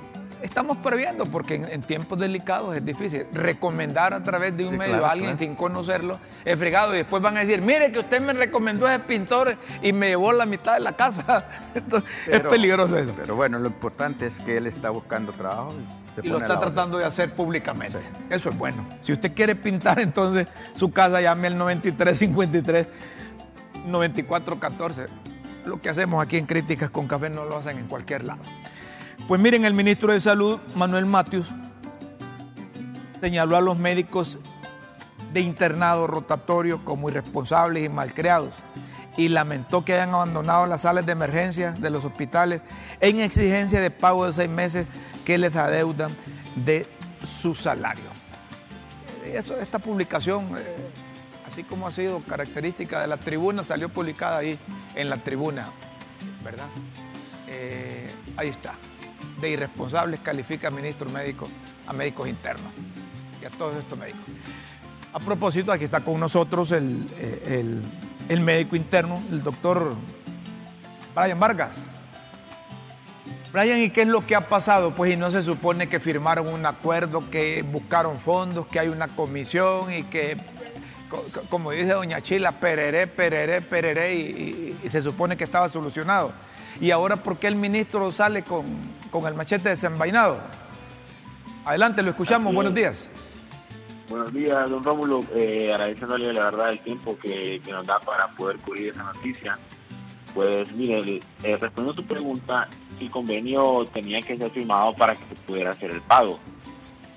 estamos previendo, porque en, tiempos delicados es difícil. Recomendar a través de un medio a alguien sin conocerlo es fregado. Y después van a decir, mire que usted me recomendó a ese pintor y me llevó la mitad de la casa. es peligroso eso. Pero bueno, lo importante es que él está buscando trabajo. Y, lo está tratando de hacer públicamente. Eso es bueno. Si usted quiere pintar entonces su casa, llame al 9353 9414. Lo que hacemos aquí en Críticas con Café no lo hacen en cualquier lado. Pues miren, el ministro de Salud, Manuel Matius, señaló a los médicos de internado rotatorio como irresponsables y malcriados y lamentó que hayan abandonado las salas de emergencia de los hospitales en exigencia de pago de seis meses que les adeudan de su salario. Eso, esta publicación, eh, así como ha sido característica de la tribuna, salió publicada ahí en la tribuna, ¿verdad? Eh, ahí está de irresponsables califica a ministro médico, a médicos internos y a todos estos médicos. A propósito, aquí está con nosotros el, eh, médico interno, el doctor Brian Vargas. Brian, ¿y qué es lo que ha pasado? Pues y no se supone que firmaron un acuerdo, que buscaron fondos, que hay una comisión y que, como dice doña Chila, pereré, pereré, pereré y se supone que estaba solucionado. Y ahora por qué el ministro sale con, con el machete desenvainado. Adelante, lo escuchamos. Buenos días. Buenos días, don Rómulo. Eh, agradeciéndole la verdad el tiempo que, nos da para poder cubrir esa noticia. Pues mire, eh, respondiendo a su pregunta, el convenio tenía que ser firmado para que se pudiera hacer el pago.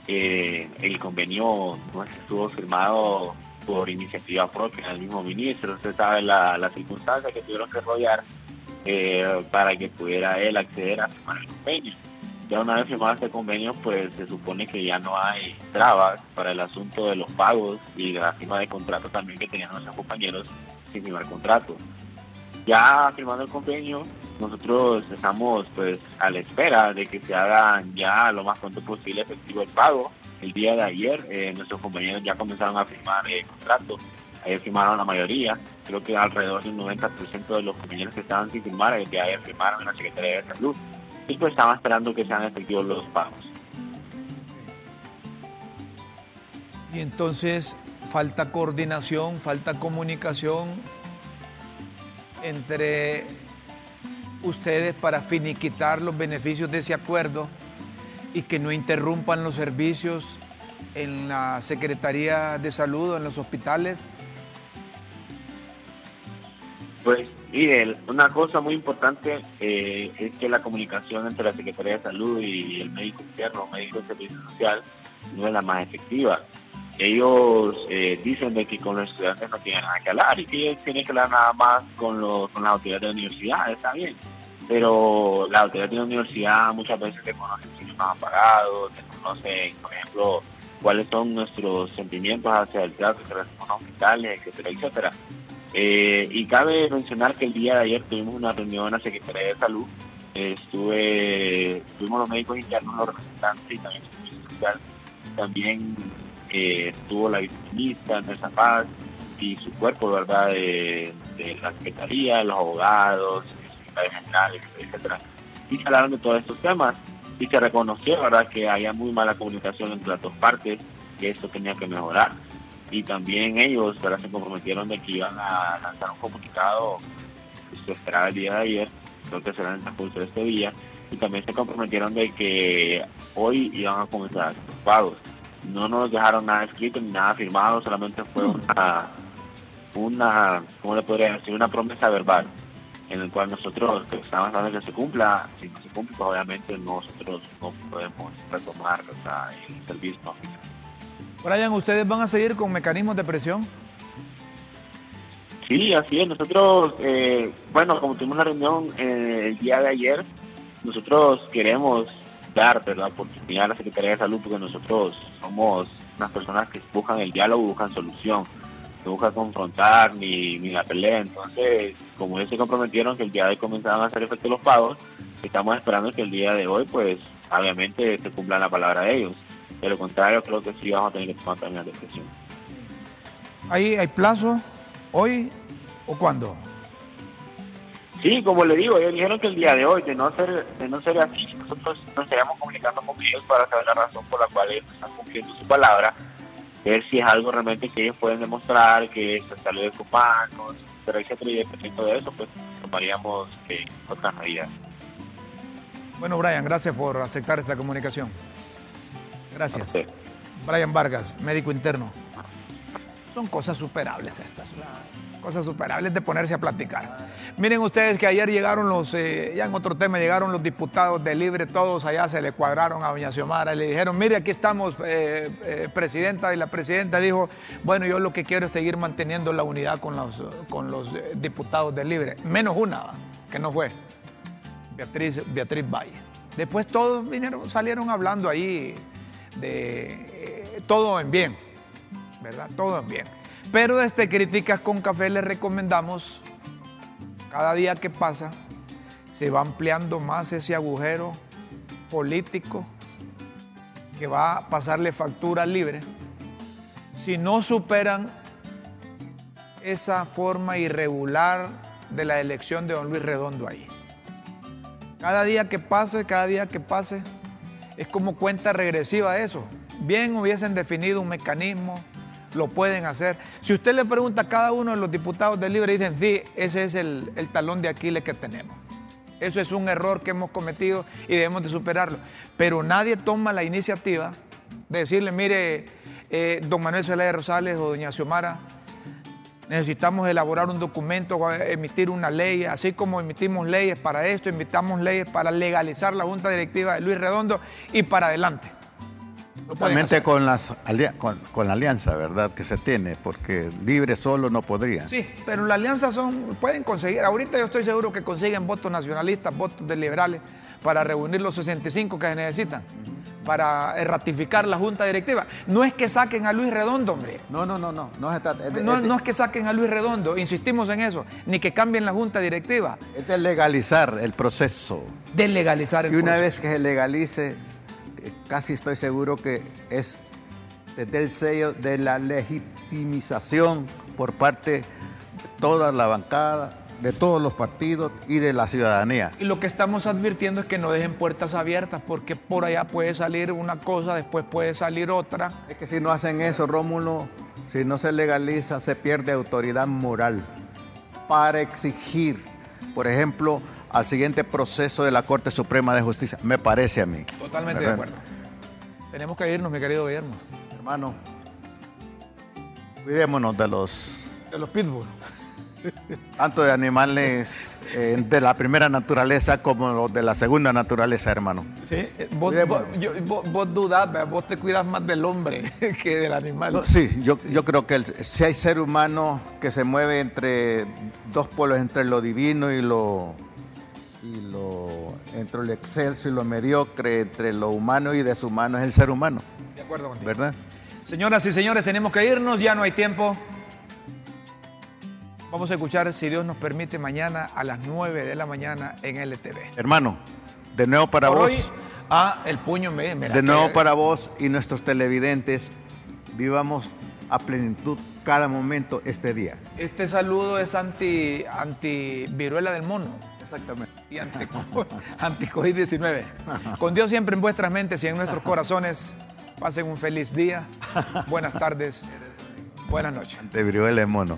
Eh, el convenio no estuvo firmado por iniciativa propia del mismo ministro. Usted sabe la, la circunstancia que tuvieron que rodear eh, para que pudiera él acceder a firmar el convenio ya una vez firmado este convenio, pues se supone que ya no hay trabas para el asunto de los pagos y la firma de contrato también que tenían nuestros compañeros sin firmar contrato. Ya firmando el convenio, nosotros estamos pues a la espera de que se hagan ya lo más pronto posible efectivo el pago. El día de ayer eh, nuestros compañeros ya comenzaron a firmar el contrato. Ayer firmaron la mayoría, creo que alrededor del 90% de los compañeros que estaban sin firmar, de ayer firmaron en la Secretaría de Salud y pues estaba esperando que sean efectivos los pagos. Y entonces falta coordinación, falta comunicación entre ustedes para finiquitar los beneficios de ese acuerdo y que no interrumpan los servicios en la Secretaría de Salud o en los hospitales. Pues Mire, una cosa muy importante eh, es que la comunicación entre la Secretaría de Salud y el médico interno, médico de servicio social, no es la más efectiva. Ellos eh, dicen de que con los estudiantes no tienen nada que hablar y que ellos tienen que hablar nada más con, los, con las autoridades de la universidad, está bien. Pero la autoridad de la universidad muchas veces desconocen si nos han pagado, desconocen, por ejemplo, cuáles son nuestros sentimientos hacia el trato que recibimos en hospitales, etcétera, etcétera. Eh, y cabe mencionar que el día de ayer tuvimos una reunión en la Secretaría de Salud. estuve, tuvimos los médicos internos, los representantes y también el. También eh, estuvo la viceministra Andrés Paz y su cuerpo, ¿verdad?, de, la Secretaría, los abogados, el secretario general, etcétera. Y se hablaron de todos estos temas y se reconoció, ¿verdad?, que había muy mala comunicación entre las dos partes, que esto tenía que mejorar y también ellos se comprometieron de que iban a lanzar un comunicado que se esperaba el día de ayer, creo que será en el transcurso de este día, y también se comprometieron de que hoy iban a comenzar los pagos. No nos dejaron nada escrito ni nada firmado, solamente fue una, una ¿cómo le podría decir? Una promesa verbal en el cual nosotros estamos hablando que se cumpla, si no se cumple, pues obviamente nosotros no podemos retomar el servicio Brian, ¿ustedes van a seguir con mecanismos de presión? Sí, así es. Nosotros, eh, bueno, como tuvimos una reunión eh, el día de ayer, nosotros queremos dar la oportunidad a la Secretaría de Salud porque nosotros somos unas personas que buscan el diálogo, buscan solución, no buscan confrontar ni, ni la pelea. Entonces, como ellos se comprometieron que el día de hoy comenzaban a hacer efecto los pagos, estamos esperando que el día de hoy, pues, obviamente se cumpla la palabra de ellos. De lo contrario, creo que sí vamos a tener que tomar también la decisión. ¿Hay, ¿Hay plazo hoy o cuándo? Sí, como le digo, ellos dijeron que el día de hoy, de no ser, de no ser así, nosotros nos estaríamos comunicando con ellos para saber la razón por la cual ellos están cumpliendo su palabra, ver si es algo realmente que ellos pueden demostrar, que se salió de sus manos, pero etcétera, y dependiendo de eso, pues tomaríamos eh, otras medidas. Bueno, Brian, gracias por aceptar esta comunicación. Gracias. Brian Vargas, médico interno. Son cosas superables estas, cosas superables de ponerse a platicar. Miren ustedes que ayer llegaron los, eh, ya en otro tema, llegaron los diputados de Libre, todos allá se le cuadraron a doña Xiomara y le dijeron, mire, aquí estamos, eh, eh, presidenta, y la presidenta dijo, bueno, yo lo que quiero es seguir manteniendo la unidad con los, con los diputados de Libre, menos una, que no fue, Beatriz, Beatriz Valle. Después todos vinieron, salieron hablando ahí de eh, todo en bien, ¿verdad? Todo en bien. Pero desde Críticas con Café les recomendamos, cada día que pasa, se va ampliando más ese agujero político que va a pasarle factura libre. Si no superan esa forma irregular de la elección de don Luis Redondo ahí. Cada día que pase, cada día que pase, es como cuenta regresiva eso. Bien hubiesen definido un mecanismo, lo pueden hacer. Si usted le pregunta a cada uno de los diputados del Libre, dicen, sí, ese es el, talón de Aquiles que tenemos. Eso es un error que hemos cometido y debemos de superarlo. Pero nadie toma la iniciativa de decirle, mire, eh, don Manuel Zelaya Rosales o doña Xiomara, necesitamos elaborar un documento, emitir una ley, así como emitimos leyes para esto, emitimos leyes para legalizar la Junta Directiva de Luis Redondo y para adelante. Totalmente con, las, con, la alianza, ¿verdad? Que se tiene, porque libre solo no podría. Sí, pero la alianza son, pueden conseguir, ahorita yo estoy seguro que consiguen votos nacionalistas, votos de liberales, para reunir los 65 que se necesitan, para eh, ratificar la junta directiva. No es que saquen a Luis Redondo, hombre. No, no, no, no. No, no, es que saquen a Luis Redondo, insistimos en eso, ni que cambien la junta directiva. Es de legalizar el proceso. De legalizar el proceso. Y una vez que se legalice, casi estoy seguro que es desde el sello de la legitimización por parte de toda la bancada, de todos los partidos y de la ciudadanía. Y lo que estamos advirtiendo es que no dejen puertas abiertas, porque por allá puede salir una cosa, después puede salir otra. Es que si no hacen eso, Rómulo, si no se legaliza, se pierde autoridad moral para exigir, por ejemplo, al siguiente proceso de la Corte Suprema de Justicia, me parece a mí. Totalmente de acuerdo. Tenemos que irnos, mi querido Guillermo. Hermano, cuidémonos de los... De los pitbull. Tanto de animales eh, de la primera naturaleza como los de la segunda naturaleza, hermano. Sí, eh, vos, vos, dudás, vos te cuidas más del hombre que del animal. sí, yo, yo creo que si hay ser humano que se mueve entre dos polos, entre lo divino y lo, y lo entre lo excelso y lo mediocre, entre lo humano y deshumano es el ser humano. De acuerdo contigo. ¿Verdad? Señoras y señores, tenemos que irnos, ya no hay tiempo. Vamos a escuchar, si Dios nos permite, mañana a las 9 de la mañana en LTV. Hermano, de nuevo para vos. a el puño me, De nuevo para vos y nuestros televidentes, vivamos a plenitud cada momento este día. Este saludo es anti, anti viruela del mono. Exactamente. Y anti COVID-19. Con Dios siempre en vuestras mentes y en nuestros corazones. Pasen un feliz día. Buenas tardes. Buenas noches. Ante viruela del mono.